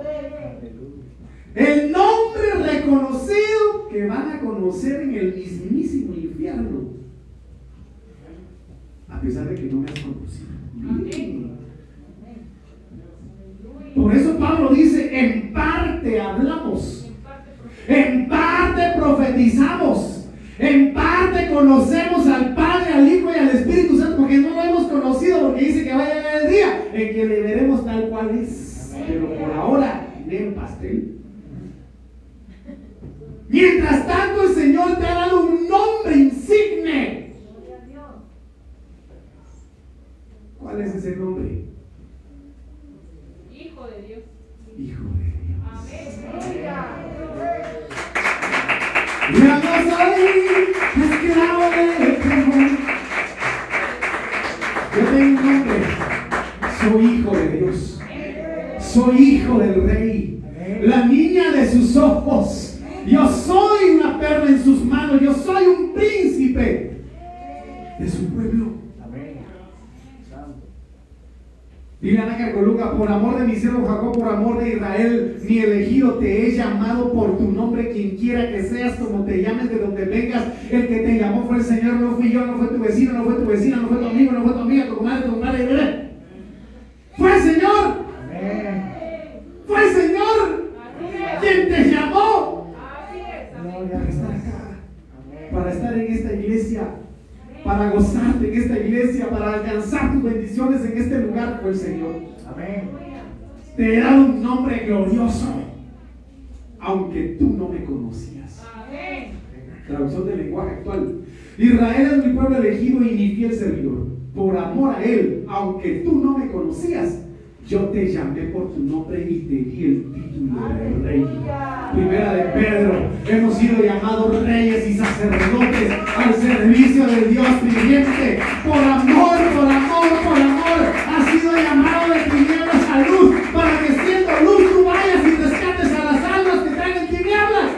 El nombre reconocido que van a conocer en el mismísimo infierno a pesar de que no me has conocido. Por eso Pablo dice, en parte hablamos, en parte profetizamos, en parte conocemos al Padre, al Hijo y al Espíritu Santo, porque no lo hemos conocido, porque dice que va a llegar el día en que le veremos tal cual es. Pero por ahora, en pastel. Mientras tanto, el Señor te ha dado un nombre insigne ¿Cuál es ese nombre? Hijo de Dios. Hijo de Dios. Amén. Ya no soy esclavo del. Yo tengo un nombre. Soy hijo de Dios. Soy hijo del rey. La niña de sus ojos. Yo soy una perla en sus manos. Yo soy un príncipe de su pueblo. Dile a Coluca, por amor de mi siervo Jacob, por amor de Israel, mi elegido, te he llamado por tu nombre, quien quiera que seas, como te llames, de donde vengas. El que te llamó fue el Señor, no fui yo, no fue tu vecino, no fue tu vecina, no fue tu amigo, no fue tu madre, tu madre. Fue el Señor. Fue el Señor quien te llamó para estar acá, para estar en esta iglesia, para gozarte en esta iglesia, para alcanzar tu bendiciones en este lugar fue el Señor. Amén. Te he dado un nombre glorioso, aunque tú no me conocías. Amén. Traducción del lenguaje actual. Israel es mi pueblo elegido y mi fiel servidor. Por amor a él, aunque tú no me conocías, yo te llamé por tu nombre y te di el título de rey. Primera de Pedro, hemos sido llamados reyes y sacerdotes al servicio de Dios viviente. Por amor, por amor, por amor, has sido llamado de tinieblas a luz, para que siendo luz tú vayas y rescates a las almas que están en tinieblas.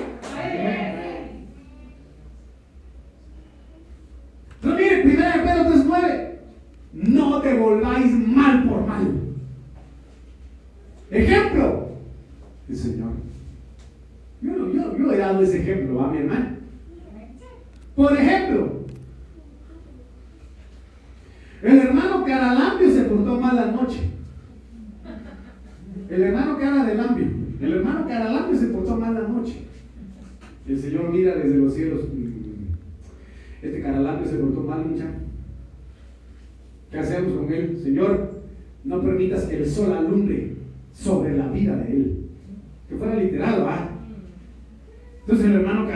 Pero mire, primera de Pedro 3.9, no te volváis mal por mal. Ejemplo, el Señor. Yo, no- yo, yo he dado ese ejemplo a mi hermano. Por ejemplo, el hermano Caralampio se portó mal anoche. El hermano Cara de. El hermano Caralampio se portó mal anoche. El Señor mira desde los cielos. mm, Este Caralampio se portó mal, muchacho. ¿Qué hacemos con él? Señor, no permitas que el sol alumbre sobre la vida de él. Que fuera literal, ¿va? Entonces el hermano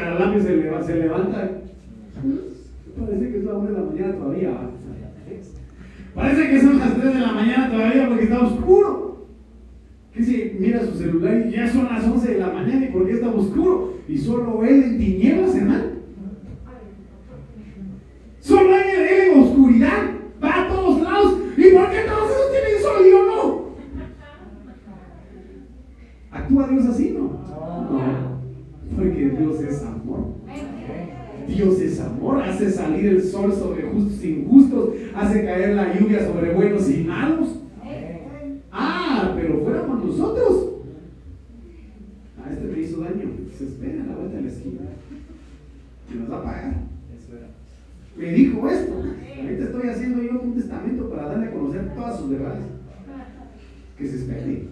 leva- se levanta. Parece que es la una de la mañana todavía. Parece que son las 3 de la mañana todavía porque está oscuro. Que si mira su celular y ya son las 11 de la mañana y porque está oscuro. Y solo él en tinieblas, hermano. Solo él, él en oscuridad. Va a todos lados. ¿Y por qué todos esos tienen sol y yo no? ¿Actúa Dios así? No. No. Porque Dios es amor. Dios es amor, hace salir el sol sobre justos e injustos, hace caer la lluvia sobre buenos y malos. Ah, pero fuéramos nosotros. Ah, este me hizo daño. Se espera a la vuelta de la esquina. Y nos va a pagar. Eso era. Me dijo esto. Ahorita estoy haciendo yo un testamento para darle a conocer todas sus verdades. Que se espere.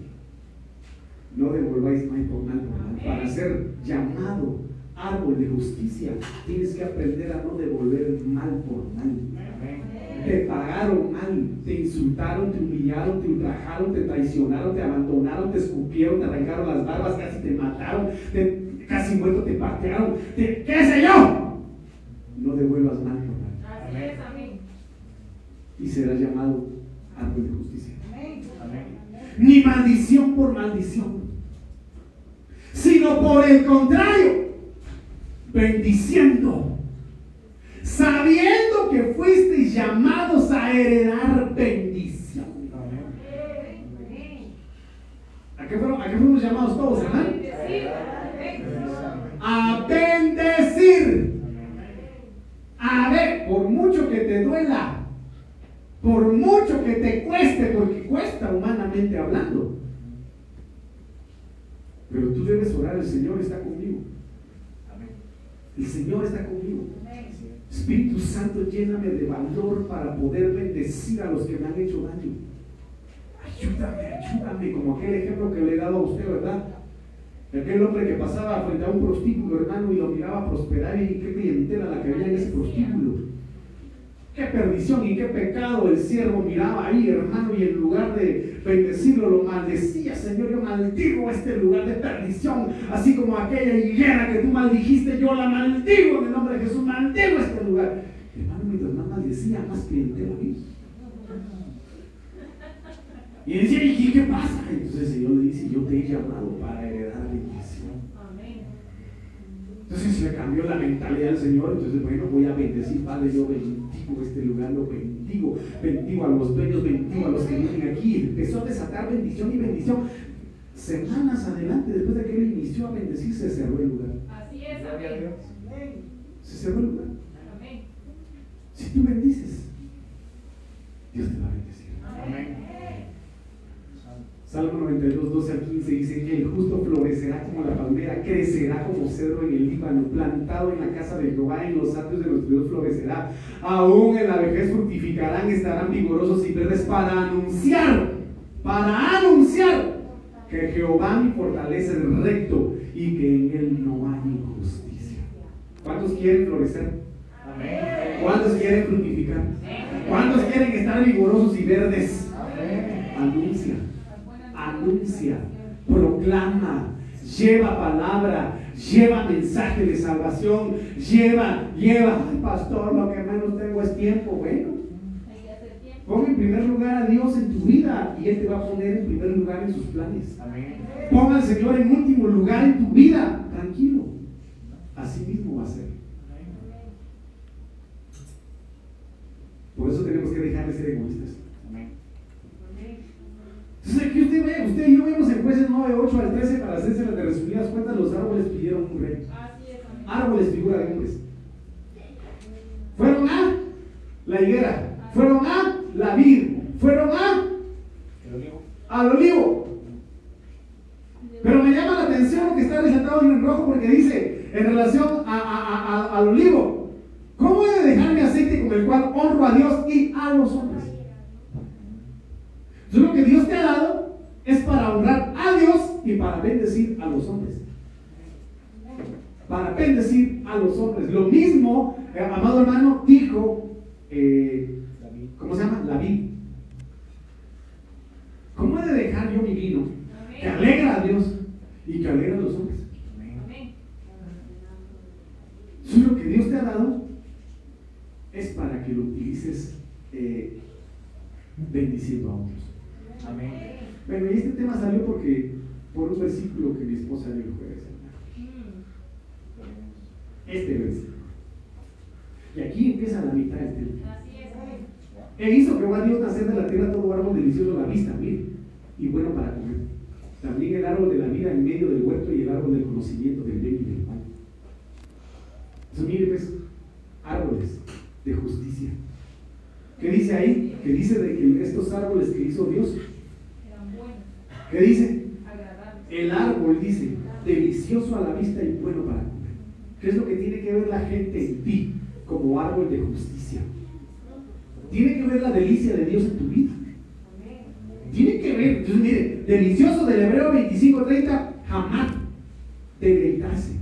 No devolváis mal por mal por mal. Para ser llamado árbol de justicia, tienes que aprender a no devolver mal por mal. Te pagaron mal, te insultaron, te humillaron, te ultrajaron, te traicionaron, te abandonaron, te escupieron, te arrancaron las barbas, casi te mataron, te- casi muerto te patearon, te- qué sé yo. No devuelvas mal por mal Así es, amén. y serás llamado árbol de justicia. Amén. Ni maldición por maldición, sino por el contrario, bendiciendo, sabiendo que fuisteis llamados a heredar bendición. ¿A qué, fueron- a qué fuimos llamados todos. A bendecir. A ver, por mucho que te duela, por mucho que te cueste, porque cuesta humanamente hablando. Pero tú debes orar, el Señor está conmigo. El Señor está conmigo. Espíritu Santo, lléname de valor para poder bendecir a los que me han hecho daño. Ayúdame, ayúdame, como aquel ejemplo que le he dado a usted, ¿verdad? Aquel hombre que pasaba frente a un prostíbulo, hermano, y lo miraba prosperar y qué clientela la que había en ese prostíbulo. Qué perdición y qué pecado el siervo miraba ahí, hermano, y en lugar de bendecirlo, lo maldecía. Señor, yo maldigo este lugar de perdición, así como aquella higuera que tú maldijiste, yo la maldigo en el nombre de Jesús, maldigo este lugar. Hermano, mientras más maldecía, más clientela había. Y decía, ¿y qué pasa? Entonces el Señor le dice, yo te he llamado para heredar bendición. Entonces le cambió la mentalidad al Señor. Entonces, bueno, voy a bendecir, Padre. Yo bendigo este lugar, lo bendigo. Bendigo a los dueños, bendigo a los que vienen aquí. Empezó a desatar bendición y bendición. Semanas adelante, después de que él inició a bendecir, se cerró el lugar. Así es, amén. Se cerró el lugar. Amén. Si tú bendices, Dios te va a bendecir. Amén. Salmo 92, 12 al 15 dice que el justo florecerá como la palmera, crecerá como cedro en el Líbano, plantado en la casa de Jehová, en los atrios de nuestro Dios florecerá. Aún en la vejez fructificarán, estarán vigorosos y verdes para anunciar, para anunciar que Jehová mi fortaleza es recto y que en él no hay injusticia. ¿Cuántos quieren florecer? Amén. ¿Cuántos quieren fructificar? Amén. ¿Cuántos quieren estar vigorosos y verdes? Anuncia, proclama, lleva palabra, lleva mensaje de salvación, lleva, lleva. Ay, pastor, lo que menos tengo es tiempo. Bueno, pon en primer lugar a Dios en tu vida y Él te va a poner en primer lugar en sus planes. Amén. Pon al Señor en último lugar en tu vida. Tranquilo. Así mismo va a ser. Por eso tenemos que dejar de ser egoístas. Amén. Entonces aquí usted y yo vemos en jueces 9, 8 al 13 para hacerse las de resumidas cuentas, los árboles pidieron un rey. Árboles figura de hombres. Fueron a la higuera, fueron a la vid, fueron a El olivo. al olivo. Pero me llama la atención lo que está resaltado en rojo porque dice en relación a- a- a- a- al olivo, ¿cómo he de dejar mi aceite con el cual honro a Dios y a los hombres? Entonces lo que Dios te ha dado es para honrar a Dios y para bendecir a los hombres. Para bendecir a los hombres. Lo mismo, eh, amado hermano, dijo, eh, David. ¿cómo se llama? La vid. ¿Cómo he de dejar yo mi vino que alegra a Dios y que alegra a los hombres? Es lo que Dios te ha dado es para que lo utilices eh, bendiciendo a otros. Amén. Bueno, y este tema salió porque por un versículo que mi esposa dio el jueves. Este versículo. Y aquí empieza la mitad del tema. E hizo Jehová Dios nacer de la tierra todo árbol delicioso a la vista, mire, y bueno para comer. También el árbol de la vida en medio del huerto y el árbol del conocimiento del bien y del mal. Entonces, mire, pues, árboles de justicia. ¿Qué dice ahí? Que dice de que estos árboles que hizo Dios, ¿qué dice? El árbol dice, delicioso a la vista y bueno para comer. ¿Qué es lo que tiene que ver la gente en ti como árbol de justicia? Tiene que ver la delicia de Dios en tu vida. Tiene que ver, entonces mire, delicioso del Hebreo 25:30, jamás deleitarse.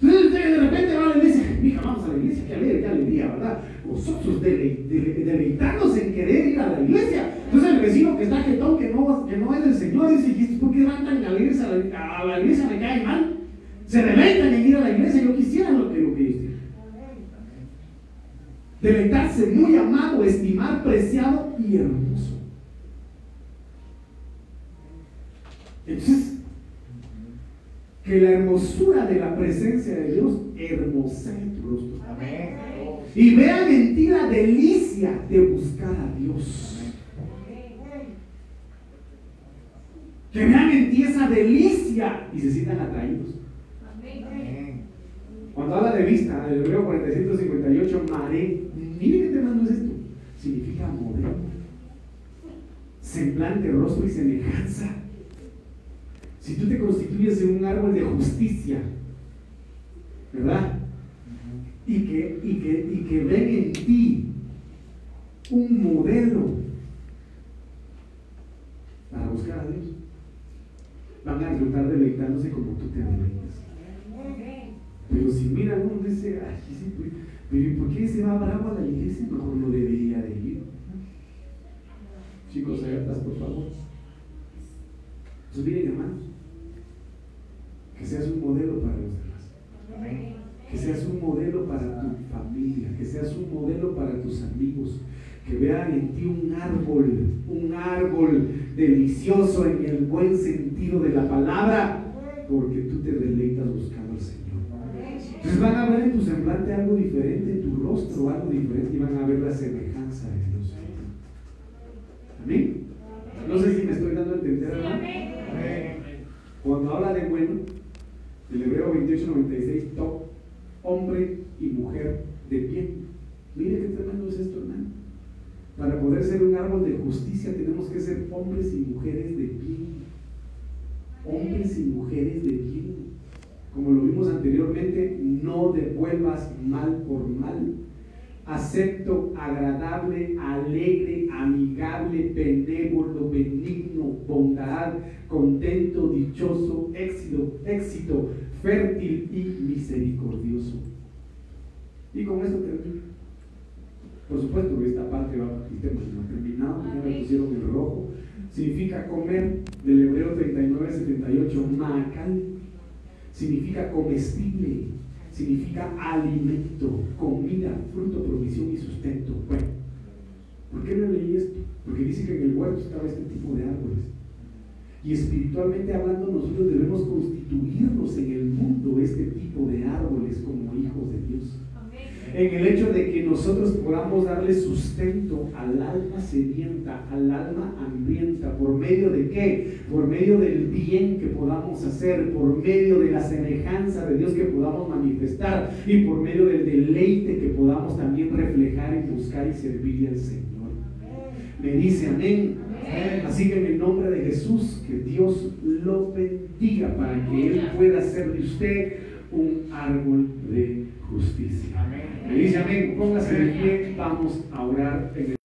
Entonces usted de repente va a la iglesia, mija, vamos a la iglesia, qué alegre, qué alegría, ¿verdad? Vosotros dele- dele- deleitarnos en querer ir a la iglesia. Entonces el vecino que está jetón, que no, que no es del Señor, dice, ¿y por qué van tan alegres a la, a la iglesia? Me cae mal. Se deleitan en ir a la iglesia, yo quisiera lo que, ellos tienen. Deleitarse, muy amado, estimar, preciado y hermoso. Entonces, que la hermosura de la presencia de Dios hermosee tu rostro. Amén. Y vean en ti la delicia de buscar a Dios. Que vean en ti esa delicia y se sientan atraídos. Amén. Cuando habla de vista, el Hebreo 458, maré, mire qué tema es esto. Significa modelo, semblante, rostro y semejanza. Si tú te constituyes en un árbol de justicia, ¿verdad? Y que, y que, y que ven en ti un modelo para buscar a Dios, van a resultar deleitándose como tú te deleitas. Pero si miran uno dice, ay, sí, pues, pero ¿y por qué se va bravo a la iglesia? Mejor no debería de ir. Chicos, alertas, por favor. Entonces, miren, hermanos, que seas un modelo para los demás. Amén. Que seas un modelo para tu familia, que seas un modelo para tus amigos, que vean en ti un árbol, un árbol delicioso en el buen sentido de la palabra, porque tú te deleitas buscando al Señor. Entonces van a ver en tu semblante algo diferente, en tu rostro algo diferente y van a ver la semejanza de Dios. Amén. No sé si me estoy dando a entender. Cuando habla de bueno, el Hebreo 28:96, top, hombre y mujer de bien. Mire qué tremendo es esto, hermano. Para poder ser un árbol de justicia tenemos que ser hombres y mujeres de bien. Hombres y mujeres de bien. Como lo vimos anteriormente, no devuelvas mal por mal. Acepto, agradable, alegre, amigable, benévolo, benigno, bondad, contento, dichoso, éxito, éxito, fértil y misericordioso. Y con esto termino. Por supuesto, esta parte va el tema no ha terminado, ya me pusieron el rojo. Significa comer, del hebreo 39, 78, macal. Significa comestible, significa alimento, comida, fruto, provisión y sustento. Bueno, ¿por qué no leí esto? Porque dice que en el huerto estaba este tipo de árboles. Y espiritualmente hablando, nosotros debemos constituirnos en el mundo este tipo de árboles como hijos de Dios. En el hecho de que nosotros podamos darle sustento al alma sedienta, al alma hambrienta, ¿por medio de qué? Por medio del bien que podamos hacer, por medio de la semejanza de Dios que podamos manifestar y por medio del deleite que podamos también reflejar y buscar y servirle al Señor. Me dice amén. Así que en el nombre de Jesús, que Dios lo bendiga para que Él pueda hacer de usted un árbol de justicia. Amén. Me dice amén. Póngase de pie, vamos a orar en el